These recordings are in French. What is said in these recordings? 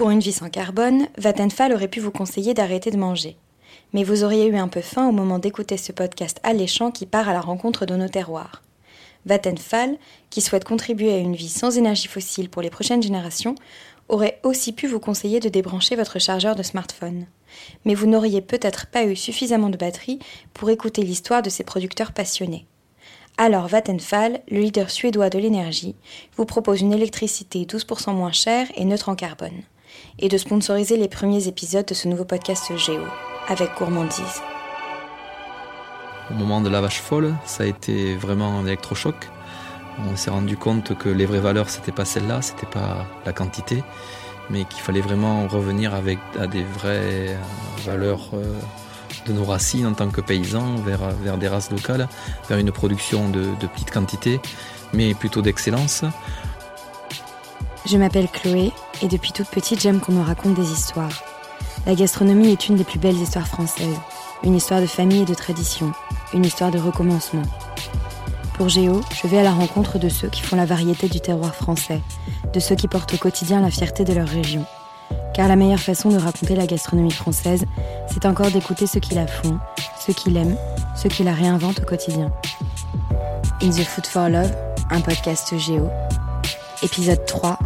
Pour une vie sans carbone, Vattenfall aurait pu vous conseiller d'arrêter de manger. Mais vous auriez eu un peu faim au moment d'écouter ce podcast alléchant qui part à la rencontre de nos terroirs. Vattenfall, qui souhaite contribuer à une vie sans énergie fossile pour les prochaines générations, aurait aussi pu vous conseiller de débrancher votre chargeur de smartphone. Mais vous n'auriez peut-être pas eu suffisamment de batterie pour écouter l'histoire de ces producteurs passionnés. Alors Vattenfall, le leader suédois de l'énergie, vous propose une électricité 12% moins chère et neutre en carbone, et de sponsoriser les premiers épisodes de ce nouveau podcast Géo, avec gourmandise. Au moment de la vache folle, ça a été vraiment un électrochoc. On s'est rendu compte que les vraies valeurs, c'était pas celle-là, c'était pas la quantité, mais qu'il fallait vraiment revenir avec à des vraies valeurs euh, de nos racines en tant que paysans, vers, vers des races locales, vers une production de, de petite quantité, mais plutôt d'excellence. Je m'appelle Chloé et depuis toute petite, j'aime qu'on me raconte des histoires. La gastronomie est une des plus belles histoires françaises. Une histoire de famille et de tradition. Une histoire de recommencement. Pour Géo, je vais à la rencontre de ceux qui font la variété du terroir français, de ceux qui portent au quotidien la fierté de leur région. Car la meilleure façon de raconter la gastronomie française, c'est encore d'écouter ceux qui la font, ceux qui l'aiment, ceux qui la réinventent au quotidien. In the Food for Love, un podcast Géo. Épisode 3,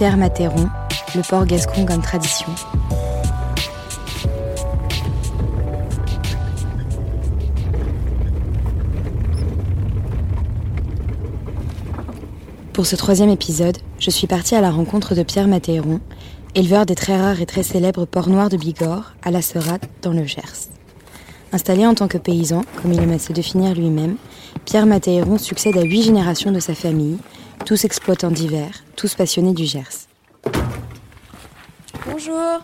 Pierre Matéron, le port gascon comme tradition. Pour ce troisième épisode, je suis partie à la rencontre de Pierre Matéron, éleveur des très rares et très célèbres porcs noirs de Bigorre, à la Serate, dans le Gers. Installé en tant que paysan, comme il aime à se définir lui-même, Pierre Matéron succède à huit générations de sa famille, tous exploitants divers, tous passionnés du Gers. Bonjour.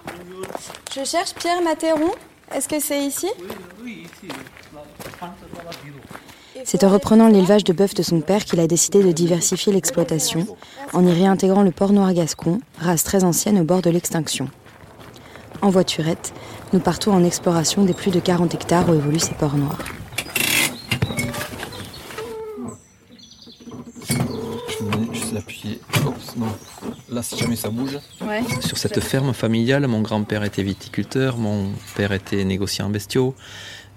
Je cherche Pierre Matéron. Est-ce que c'est ici? Oui, ici. C'est en reprenant l'élevage de bœufs de son père qu'il a décidé de diversifier l'exploitation, en y réintégrant le porc noir gascon, race très ancienne au bord de l'extinction. En voiturette, nous partons en exploration des plus de 40 hectares où évoluent ces porcs noirs. Je vais juste l'appuyer. Là, si jamais ça bouge. Ouais. Sur cette ferme familiale, mon grand-père était viticulteur, mon père était négociant en bestiaux.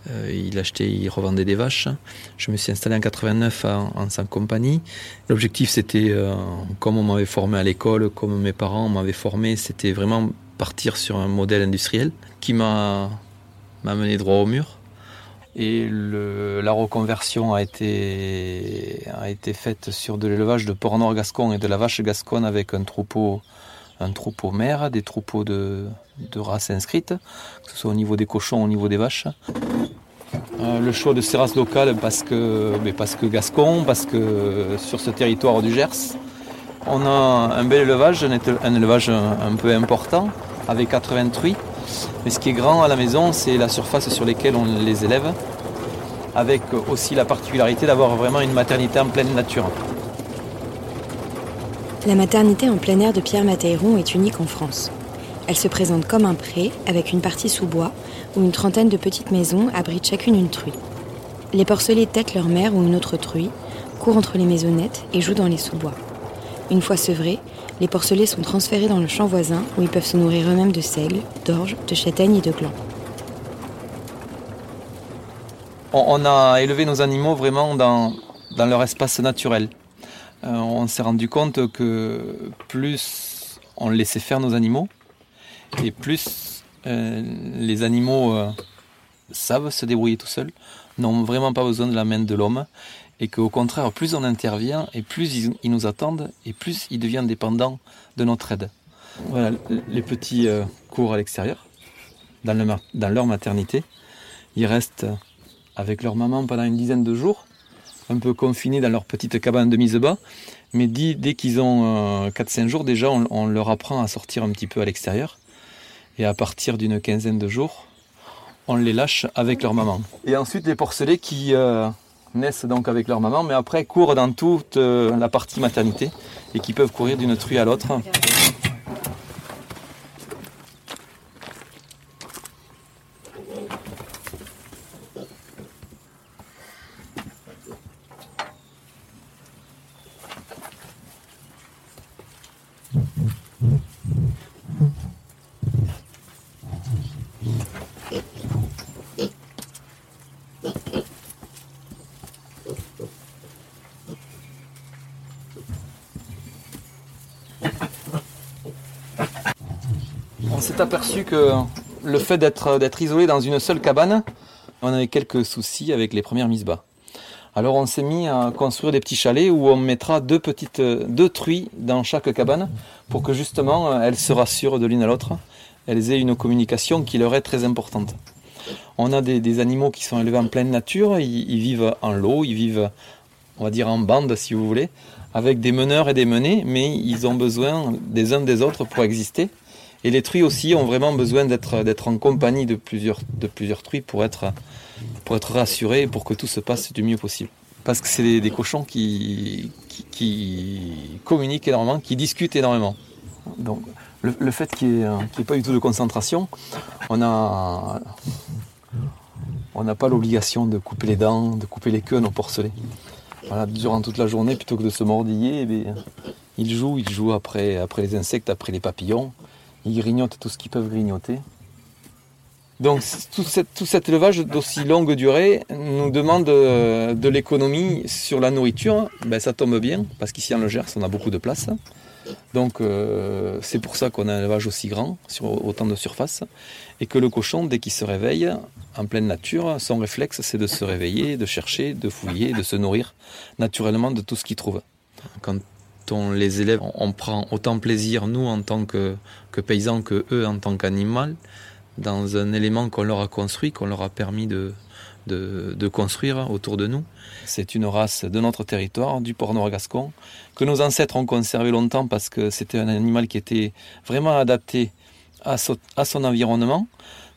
Euh, il achetait, il revendait des vaches. Je me suis installé en 89 en, en sa compagnie. L'objectif, c'était, euh, comme on m'avait formé à l'école, comme mes parents m'avaient formé, c'était vraiment partir sur un modèle industriel qui m'a m'a mené droit au mur. Et la reconversion a été, faite sur de l'élevage de porc nord gascon et de la vache gasconne avec un troupeau, mère, des troupeaux de, races inscrites, que ce soit au niveau des cochons, au niveau des vaches. Euh, le choix de ces races locales parce que, parce que gascon, parce que sur ce territoire du Gers, on a un bel élevage, un élevage un, un peu important, avec 80 truies. Mais ce qui est grand à la maison, c'est la surface sur laquelle on les élève, avec aussi la particularité d'avoir vraiment une maternité en pleine nature. La maternité en plein air de Pierre Matéron est unique en France. Elle se présente comme un pré, avec une partie sous bois, où une trentaine de petites maisons abritent chacune une truie. Les porcelets têtent leur mère ou une autre truie, courent entre les maisonnettes et jouent dans les sous-bois. Une fois sevrés, les porcelets sont transférés dans le champ voisin où ils peuvent se nourrir eux-mêmes de seigle, d'orge, de châtaigne et de glands. On, a élevé nos animaux vraiment dans, dans leur espace naturel. Euh, on s'est rendu compte que plus on laissait faire nos animaux, et plus euh, les animaux euh, savent se débrouiller tout seuls, n'ont vraiment pas besoin de la main de l'homme, et qu'au contraire, plus on intervient, et plus ils, nous attendent, et plus ils deviennent dépendants de notre aide. Voilà, les petits euh, courent à l'extérieur, dans, leur maternité. Ils restent avec leur maman pendant une dizaine de jours, un peu confinés dans leur petite cabane de mise bas. Mais dès, qu'ils ont euh, 4-5 jours, déjà, on, on leur apprend à sortir un petit peu à l'extérieur. Et à partir d'une quinzaine de jours, on les lâche avec leur maman. Et ensuite, les porcelets qui euh, naissent donc avec leur maman, mais après courent dans toute euh, la partie maternité et qui peuvent courir d'une truie à l'autre. On s'est aperçu que le fait d'être isolé dans une seule cabane, on avait quelques soucis avec les premières mises bas. Alors on s'est mis à construire des petits chalets où on mettra deux truies dans chaque cabane pour que justement elles se rassurent de l'une à l'autre, elles aient une communication qui leur est très importante. On a des, animaux qui sont élevés en pleine nature, ils, vivent en lot, ils vivent, on va dire, en bande si vous voulez, avec des meneurs et des menées, mais ils ont besoin des uns des autres pour exister. Et les truies aussi ont vraiment besoin d'être en compagnie de plusieurs, de truies pour être, rassurés et pour que tout se passe du mieux possible. Parce que c'est des, cochons qui, qui, communiquent énormément, qui discutent énormément. Donc le, fait qu'il n'y ait, pas du tout de concentration, on on n'a pas l'obligation de couper les dents, de couper les queues à nos porcelets. Durant toute la journée, plutôt que de se mordiller, eh ils jouent, ils jouent après, après les insectes, après les papillons. Ils grignotent tout ce qu'ils peuvent grignoter. Donc tout, cet élevage d'aussi longue durée nous demande euh, de, l'économie sur la nourriture. Ben, ça tombe bien, parce qu'ici en Le Gers, on a beaucoup de place. Donc euh, c'est pour ça qu'on a un élevage aussi grand, sur autant de surface, et que le cochon, dès qu'il se réveille en pleine nature, son réflexe c'est de se réveiller, de chercher, de fouiller, de se nourrir naturellement de tout ce qu'il trouve. Quand on les élève, on prend autant plaisir, nous en tant que, que paysans, que eux en tant qu'animal, dans un élément qu'on leur a construit, qu'on leur a permis de, de, construire autour de nous. C'est une race de notre territoire, du port nord-gascon, que nos ancêtres ont conservé longtemps parce que c'était un animal qui était vraiment adapté à, son environnement,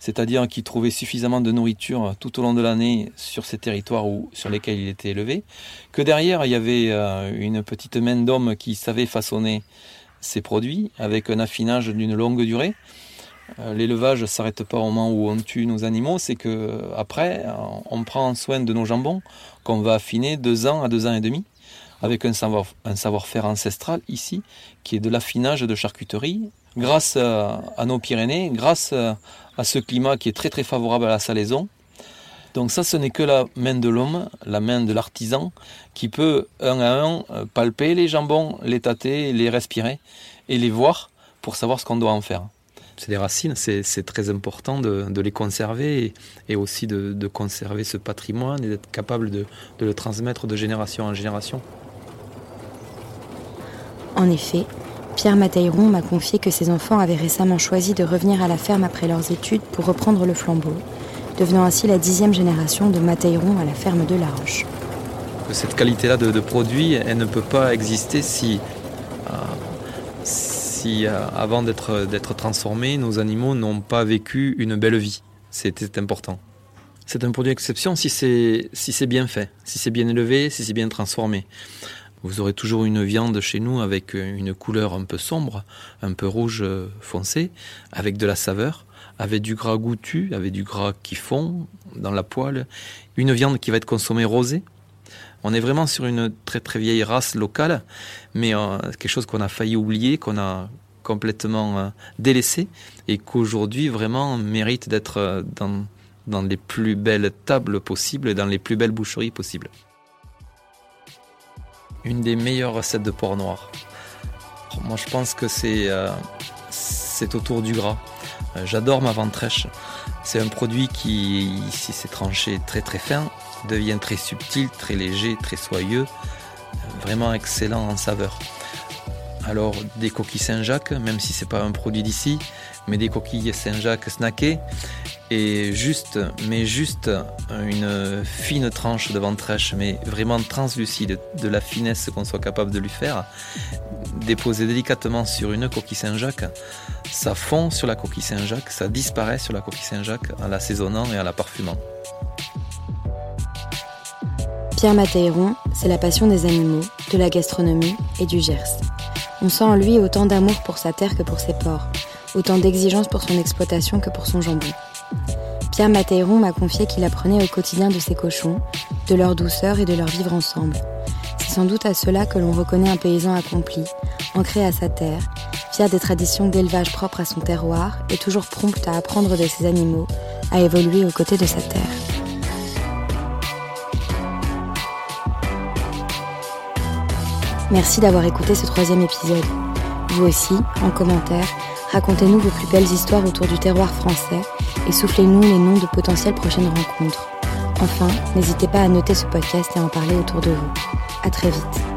c'est-à-dire qu'il trouvait suffisamment de nourriture tout au long de l'année sur ces territoires où, sur lesquels il était élevé, que derrière il y avait euh, une petite main d'homme qui savait façonner ces produits avec un affinage d'une longue durée. Euh, l'élevage ne s'arrête pas au moment où on tue nos animaux, c'est que après, on prend soin de nos jambons qu'on va affiner deux ans à deux ans et demi, avec un savoir, un savoir-faire ancestral ici, qui est de l'affinage de charcuterie, grâce à, nos Pyrénées, grâce à ce climat qui est très très favorable à la salaison. Donc ça, ce n'est que la main de l'homme, la main de l'artisan, qui peut un à un palper les jambons, les tâter, les respirer et les voir pour savoir ce qu'on doit en faire des racines, c'est très important de, les conserver et, aussi de, conserver ce patrimoine et d'être capable de, le transmettre de génération en génération. En effet, Pierre Mateiron m'a confié que ses enfants avaient récemment choisi de revenir à la ferme après leurs études pour reprendre le flambeau, devenant ainsi la dixième génération de Mateiron à la ferme de La Roche. Cette qualité-là de, produit, elle ne peut pas exister si, euh, si euh, avant d'être transformés, nos animaux n'ont pas vécu une belle vie. C'était important. C'est un produit exception si c'est bien fait, si c'est bien élevé, si c'est bien transformé. Vous aurez toujours une viande chez nous avec une couleur un peu sombre, un peu rouge euh, foncé, avec de la saveur, avec du gras goûtu, avec du gras qui fond dans la poêle, une viande qui va être consommée rosée, on est vraiment sur une très très vieille race locale, mais euh, quelque chose qu'on a failli oublier, qu'on a complètement euh, délaissé et qu'aujourd'hui vraiment mérite d'être euh, dans, les plus belles tables possibles dans les plus belles boucheries possibles. Une des meilleures recettes de porc noir. Moi je pense que c'est c'est autour du gras. J'adore ma ventrèche. C'est un produit qui, si c'est tranché très très fin, devient très subtil, très léger, très soyeux, vraiment excellent en saveur. Alors des coquilles Saint-Jacques, même si c'est pas un produit d'ici, mais des coquilles Saint-Jacques snackées et juste, mais juste une fine tranche de ventrèche, mais vraiment translucide, de la finesse qu'on soit capable de lui faire, déposer délicatement sur une coquille Saint-Jacques, ça fond sur la coquille Saint-Jacques, ça disparaît sur la coquille Saint-Jacques en l'assaisonnant et en la parfumant. Pierre Mathéron, c'est la passion des animaux, de la gastronomie et du Gers. On sent en lui autant d'amour pour sa terre que pour ses porcs, autant d'exigence pour son exploitation que pour son jambon. Pierre Mathéron m'a confié qu'il apprenait au quotidien de ses cochons, de leur douceur et de leur vivre ensemble. C'est sans doute à cela que l'on reconnaît un paysan accompli, ancré à sa terre, fier des traditions d'élevage propres à son terroir et toujours prompt à apprendre de ses animaux, à évoluer aux côtés de sa terre. Merci d'avoir écouté ce troisième épisode. Vous aussi, en commentaire, Racontez-nous vos plus belles histoires autour du terroir français et soufflez-nous les noms de potentielles prochaines rencontres. Enfin, n'hésitez pas à noter ce podcast et à en parler autour de vous. À très vite.